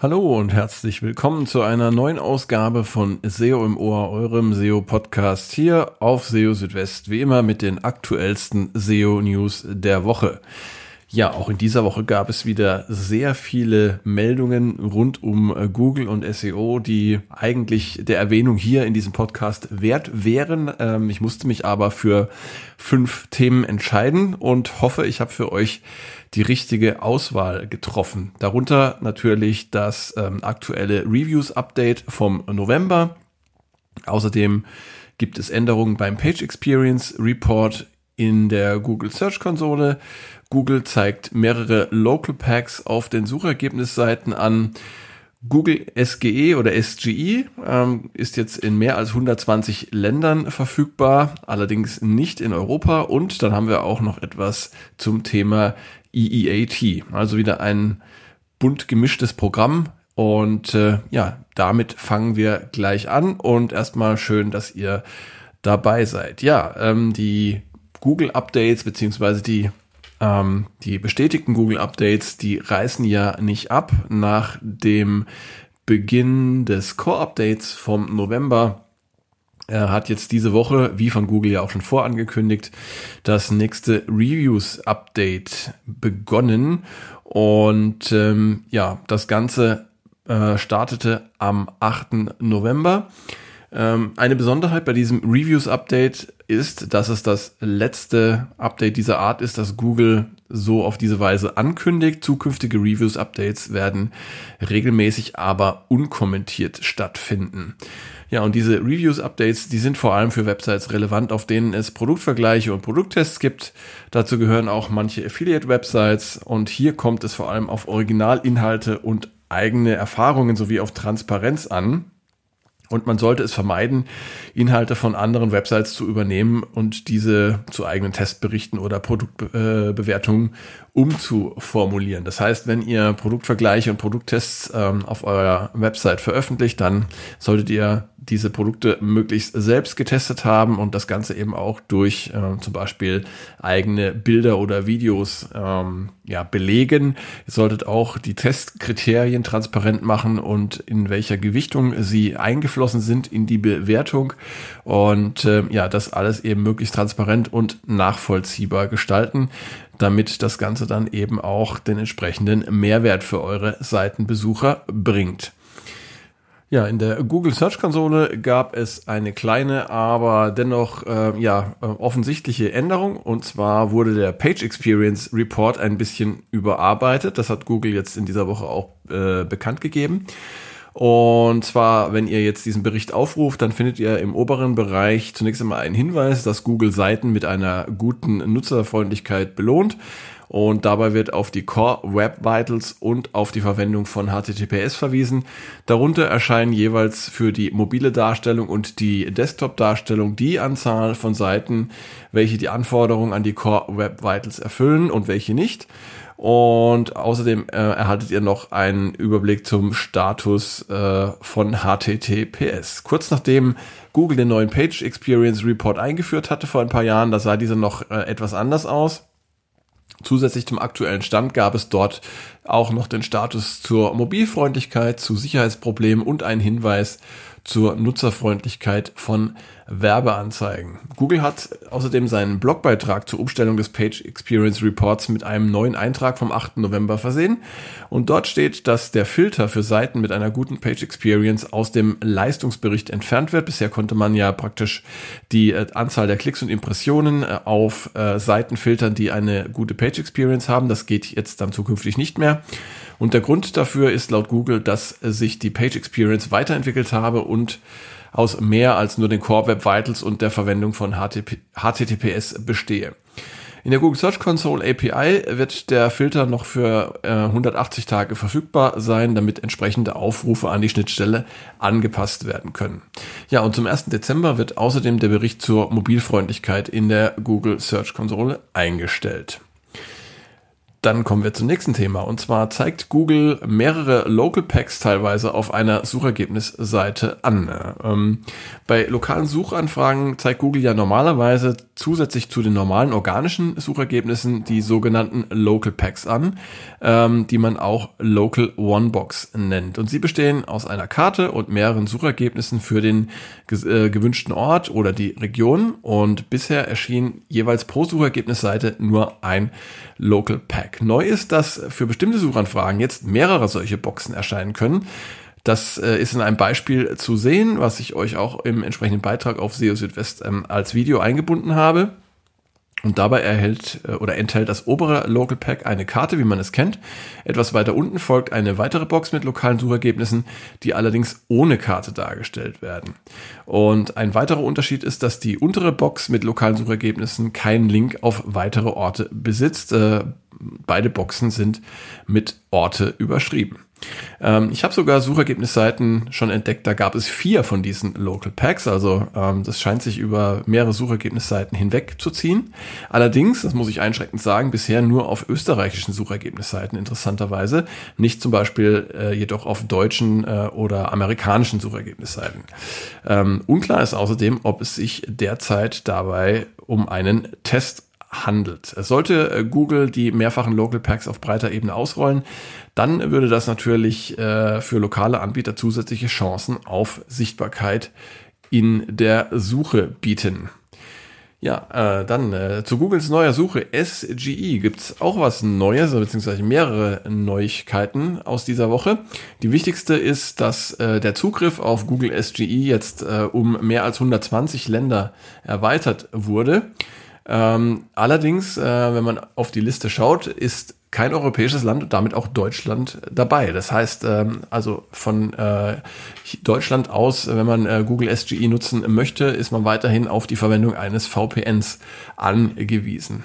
Hallo und herzlich willkommen zu einer neuen Ausgabe von SEO im Ohr, eurem SEO-Podcast hier auf SEO Südwest, wie immer mit den aktuellsten SEO-News der Woche. Ja, auch in dieser Woche gab es wieder sehr viele Meldungen rund um äh, Google und SEO, die eigentlich der Erwähnung hier in diesem Podcast wert wären. Ähm, ich musste mich aber für fünf Themen entscheiden und hoffe, ich habe für euch die richtige Auswahl getroffen. Darunter natürlich das ähm, aktuelle Reviews-Update vom November. Außerdem gibt es Änderungen beim Page Experience Report in der Google Search Konsole. Google zeigt mehrere Local Packs auf den Suchergebnisseiten an. Google SGE oder SGE ähm, ist jetzt in mehr als 120 Ländern verfügbar, allerdings nicht in Europa. Und dann haben wir auch noch etwas zum Thema EEAT. Also wieder ein bunt gemischtes Programm. Und äh, ja, damit fangen wir gleich an. Und erstmal schön, dass ihr dabei seid. Ja, ähm, die Google Updates beziehungsweise die ähm, die bestätigten Google Updates, die reißen ja nicht ab nach dem Beginn des Core Updates vom November er hat jetzt diese Woche, wie von Google ja auch schon vorangekündigt, das nächste Reviews-Update begonnen. Und ähm, ja, das Ganze äh, startete am 8. November. Ähm, eine Besonderheit bei diesem Reviews-Update ist, dass es das letzte Update dieser Art ist, das Google so auf diese Weise ankündigt. Zukünftige Reviews-Updates werden regelmäßig, aber unkommentiert stattfinden. Ja, und diese Reviews-Updates, die sind vor allem für Websites relevant, auf denen es Produktvergleiche und Produkttests gibt. Dazu gehören auch manche Affiliate-Websites und hier kommt es vor allem auf Originalinhalte und eigene Erfahrungen sowie auf Transparenz an. Und man sollte es vermeiden, Inhalte von anderen Websites zu übernehmen und diese zu eigenen Testberichten oder Produktbewertungen umzuformulieren. Das heißt, wenn ihr Produktvergleiche und Produkttests ähm, auf eurer Website veröffentlicht, dann solltet ihr diese Produkte möglichst selbst getestet haben und das Ganze eben auch durch äh, zum Beispiel eigene Bilder oder Videos ähm, ja, belegen. Ihr solltet auch die Testkriterien transparent machen und in welcher Gewichtung sie eingeflossen sind in die Bewertung und äh, ja, das alles eben möglichst transparent und nachvollziehbar gestalten damit das Ganze dann eben auch den entsprechenden Mehrwert für eure Seitenbesucher bringt. Ja, in der Google Search Konsole gab es eine kleine, aber dennoch äh, ja offensichtliche Änderung. Und zwar wurde der Page Experience Report ein bisschen überarbeitet. Das hat Google jetzt in dieser Woche auch äh, bekannt gegeben. Und zwar, wenn ihr jetzt diesen Bericht aufruft, dann findet ihr im oberen Bereich zunächst einmal einen Hinweis, dass Google Seiten mit einer guten Nutzerfreundlichkeit belohnt. Und dabei wird auf die Core Web Vitals und auf die Verwendung von HTTPS verwiesen. Darunter erscheinen jeweils für die mobile Darstellung und die Desktop-Darstellung die Anzahl von Seiten, welche die Anforderungen an die Core Web Vitals erfüllen und welche nicht. Und außerdem äh, erhaltet ihr noch einen Überblick zum Status äh, von HTTPS. Kurz nachdem Google den neuen Page Experience Report eingeführt hatte vor ein paar Jahren, da sah dieser noch äh, etwas anders aus. Zusätzlich zum aktuellen Stand gab es dort auch noch den Status zur Mobilfreundlichkeit, zu Sicherheitsproblemen und einen Hinweis zur Nutzerfreundlichkeit von Werbeanzeigen. Google hat außerdem seinen Blogbeitrag zur Umstellung des Page Experience Reports mit einem neuen Eintrag vom 8. November versehen. Und dort steht, dass der Filter für Seiten mit einer guten Page Experience aus dem Leistungsbericht entfernt wird. Bisher konnte man ja praktisch die äh, Anzahl der Klicks und Impressionen äh, auf äh, Seiten filtern, die eine gute Page Experience haben. Das geht jetzt dann zukünftig nicht mehr. Und der Grund dafür ist laut Google, dass sich die Page Experience weiterentwickelt habe und aus mehr als nur den Core Web Vitals und der Verwendung von HTTP, HTTPS bestehe. In der Google Search Console API wird der Filter noch für äh, 180 Tage verfügbar sein, damit entsprechende Aufrufe an die Schnittstelle angepasst werden können. Ja, und zum 1. Dezember wird außerdem der Bericht zur Mobilfreundlichkeit in der Google Search Console eingestellt. Dann kommen wir zum nächsten Thema. Und zwar zeigt Google mehrere Local Packs teilweise auf einer Suchergebnisseite an. Ähm, bei lokalen Suchanfragen zeigt Google ja normalerweise zusätzlich zu den normalen organischen Suchergebnissen die sogenannten Local Packs an, ähm, die man auch Local One Box nennt. Und sie bestehen aus einer Karte und mehreren Suchergebnissen für den äh, gewünschten Ort oder die Region. Und bisher erschien jeweils pro Suchergebnisseite nur ein Local Pack. Neu ist, dass für bestimmte Suchanfragen jetzt mehrere solche Boxen erscheinen können. Das äh, ist in einem Beispiel zu sehen, was ich euch auch im entsprechenden Beitrag auf SEO Südwest ähm, als Video eingebunden habe. Und dabei erhält äh, oder enthält das obere Local Pack eine Karte, wie man es kennt. Etwas weiter unten folgt eine weitere Box mit lokalen Suchergebnissen, die allerdings ohne Karte dargestellt werden. Und ein weiterer Unterschied ist, dass die untere Box mit lokalen Suchergebnissen keinen Link auf weitere Orte besitzt. Äh, beide Boxen sind mit Orte überschrieben. Ähm, ich habe sogar Suchergebnisseiten schon entdeckt, da gab es vier von diesen Local Packs, also ähm, das scheint sich über mehrere Suchergebnisseiten hinweg zu ziehen. Allerdings, das muss ich einschränkend sagen, bisher nur auf österreichischen Suchergebnisseiten interessanterweise, nicht zum Beispiel äh, jedoch auf deutschen äh, oder amerikanischen Suchergebnisseiten. Ähm, unklar ist außerdem, ob es sich derzeit dabei um einen Test handelt. Sollte äh, Google die mehrfachen Local Packs auf breiter Ebene ausrollen, dann würde das natürlich äh, für lokale Anbieter zusätzliche Chancen auf Sichtbarkeit in der Suche bieten. Ja, äh, dann äh, zu Googles neuer Suche SGE gibt's auch was Neues, beziehungsweise mehrere Neuigkeiten aus dieser Woche. Die wichtigste ist, dass äh, der Zugriff auf Google SGE jetzt äh, um mehr als 120 Länder erweitert wurde. Ähm, allerdings, äh, wenn man auf die Liste schaut, ist kein europäisches Land und damit auch Deutschland dabei. Das heißt, ähm, also von äh, Deutschland aus, wenn man äh, Google SGE nutzen möchte, ist man weiterhin auf die Verwendung eines VPNs angewiesen.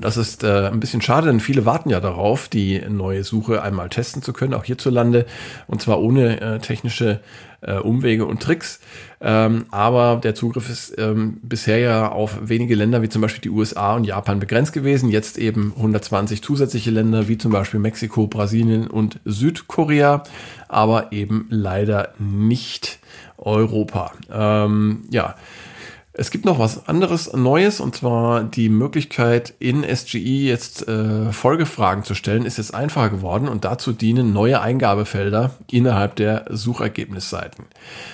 Das ist äh, ein bisschen schade, denn viele warten ja darauf, die neue Suche einmal testen zu können, auch hierzulande, und zwar ohne äh, technische äh, Umwege und Tricks. Ähm, aber der Zugriff ist ähm, bisher ja auf wenige Länder wie zum Beispiel die USA und Japan begrenzt gewesen. Jetzt eben 120 zusätzliche Länder wie zum Beispiel Mexiko, Brasilien und Südkorea, aber eben leider nicht Europa. Ähm, ja. Es gibt noch was anderes Neues und zwar die Möglichkeit in SGE jetzt äh, Folgefragen zu stellen ist jetzt einfacher geworden und dazu dienen neue Eingabefelder innerhalb der Suchergebnisseiten.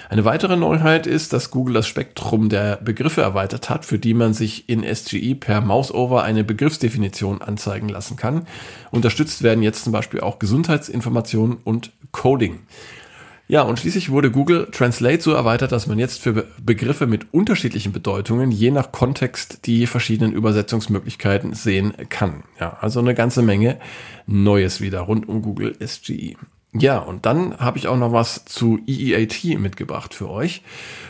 Eine weitere Neuheit ist, dass Google das Spektrum der Begriffe erweitert hat, für die man sich in SGE per Mouseover eine Begriffsdefinition anzeigen lassen kann. Unterstützt werden jetzt zum Beispiel auch Gesundheitsinformationen und Coding. Ja, und schließlich wurde Google Translate so erweitert, dass man jetzt für Begriffe mit unterschiedlichen Bedeutungen je nach Kontext die verschiedenen Übersetzungsmöglichkeiten sehen kann. Ja, also eine ganze Menge Neues wieder rund um Google SGE. Ja, und dann habe ich auch noch was zu EEAT mitgebracht für euch.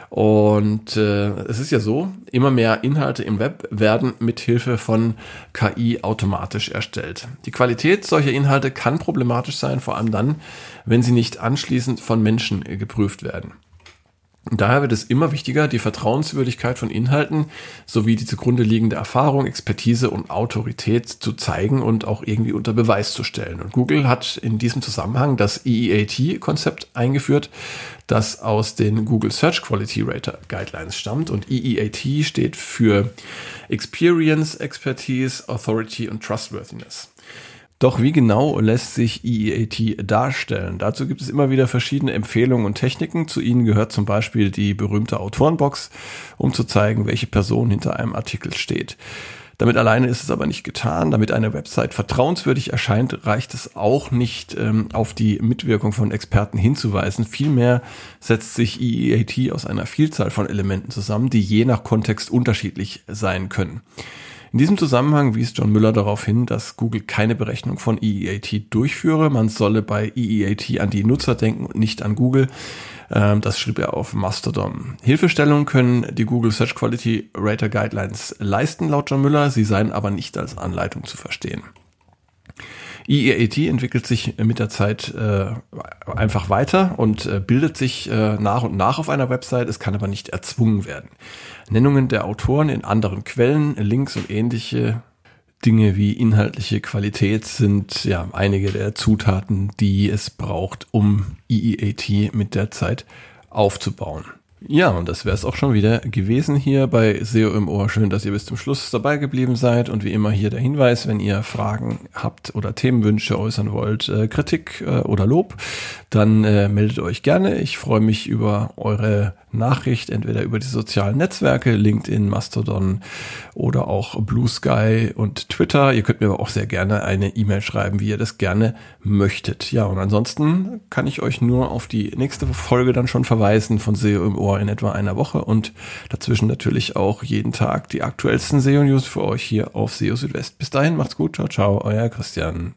Und äh, es ist ja so, immer mehr Inhalte im Web werden mit Hilfe von KI automatisch erstellt. Die Qualität solcher Inhalte kann problematisch sein, vor allem dann, wenn sie nicht anschließend von Menschen geprüft werden. Daher wird es immer wichtiger, die Vertrauenswürdigkeit von Inhalten sowie die zugrunde liegende Erfahrung, Expertise und Autorität zu zeigen und auch irgendwie unter Beweis zu stellen. Und Google hat in diesem Zusammenhang das EEAT-Konzept eingeführt, das aus den Google Search Quality Rater Guidelines stammt. Und EEAT steht für Experience, Expertise, Authority und Trustworthiness. Doch wie genau lässt sich EEAT darstellen? Dazu gibt es immer wieder verschiedene Empfehlungen und Techniken. Zu ihnen gehört zum Beispiel die berühmte Autorenbox, um zu zeigen, welche Person hinter einem Artikel steht. Damit alleine ist es aber nicht getan. Damit eine Website vertrauenswürdig erscheint, reicht es auch nicht, ähm, auf die Mitwirkung von Experten hinzuweisen. Vielmehr setzt sich EEAT aus einer Vielzahl von Elementen zusammen, die je nach Kontext unterschiedlich sein können. In diesem Zusammenhang wies John Müller darauf hin, dass Google keine Berechnung von EEAT durchführe. Man solle bei EEAT an die Nutzer denken und nicht an Google. Ähm, das schrieb er auf Mastodon. Hilfestellungen können die Google Search Quality Rater Guidelines leisten, laut John Müller. Sie seien aber nicht als Anleitung zu verstehen. EEAT entwickelt sich mit der Zeit äh, einfach weiter und äh, bildet sich äh, nach und nach auf einer Website. Es kann aber nicht erzwungen werden. Nennungen der Autoren in anderen Quellen, Links und ähnliche Dinge wie inhaltliche Qualität sind ja einige der Zutaten, die es braucht, um EEAT mit der Zeit aufzubauen. Ja, und das wäre es auch schon wieder gewesen hier bei SEO im Ohr. Schön, dass ihr bis zum Schluss dabei geblieben seid. Und wie immer hier der Hinweis, wenn ihr Fragen habt oder Themenwünsche äußern wollt, äh, Kritik äh, oder Lob, dann äh, meldet euch gerne. Ich freue mich über eure Nachricht, entweder über die sozialen Netzwerke, LinkedIn, Mastodon oder auch Blue Sky und Twitter. Ihr könnt mir aber auch sehr gerne eine E-Mail schreiben, wie ihr das gerne möchtet. Ja, und ansonsten kann ich euch nur auf die nächste Folge dann schon verweisen von SEO im Ohr in etwa einer Woche und dazwischen natürlich auch jeden Tag die aktuellsten SEO-News für euch hier auf SEO Südwest. Bis dahin, macht's gut, ciao, ciao, euer Christian.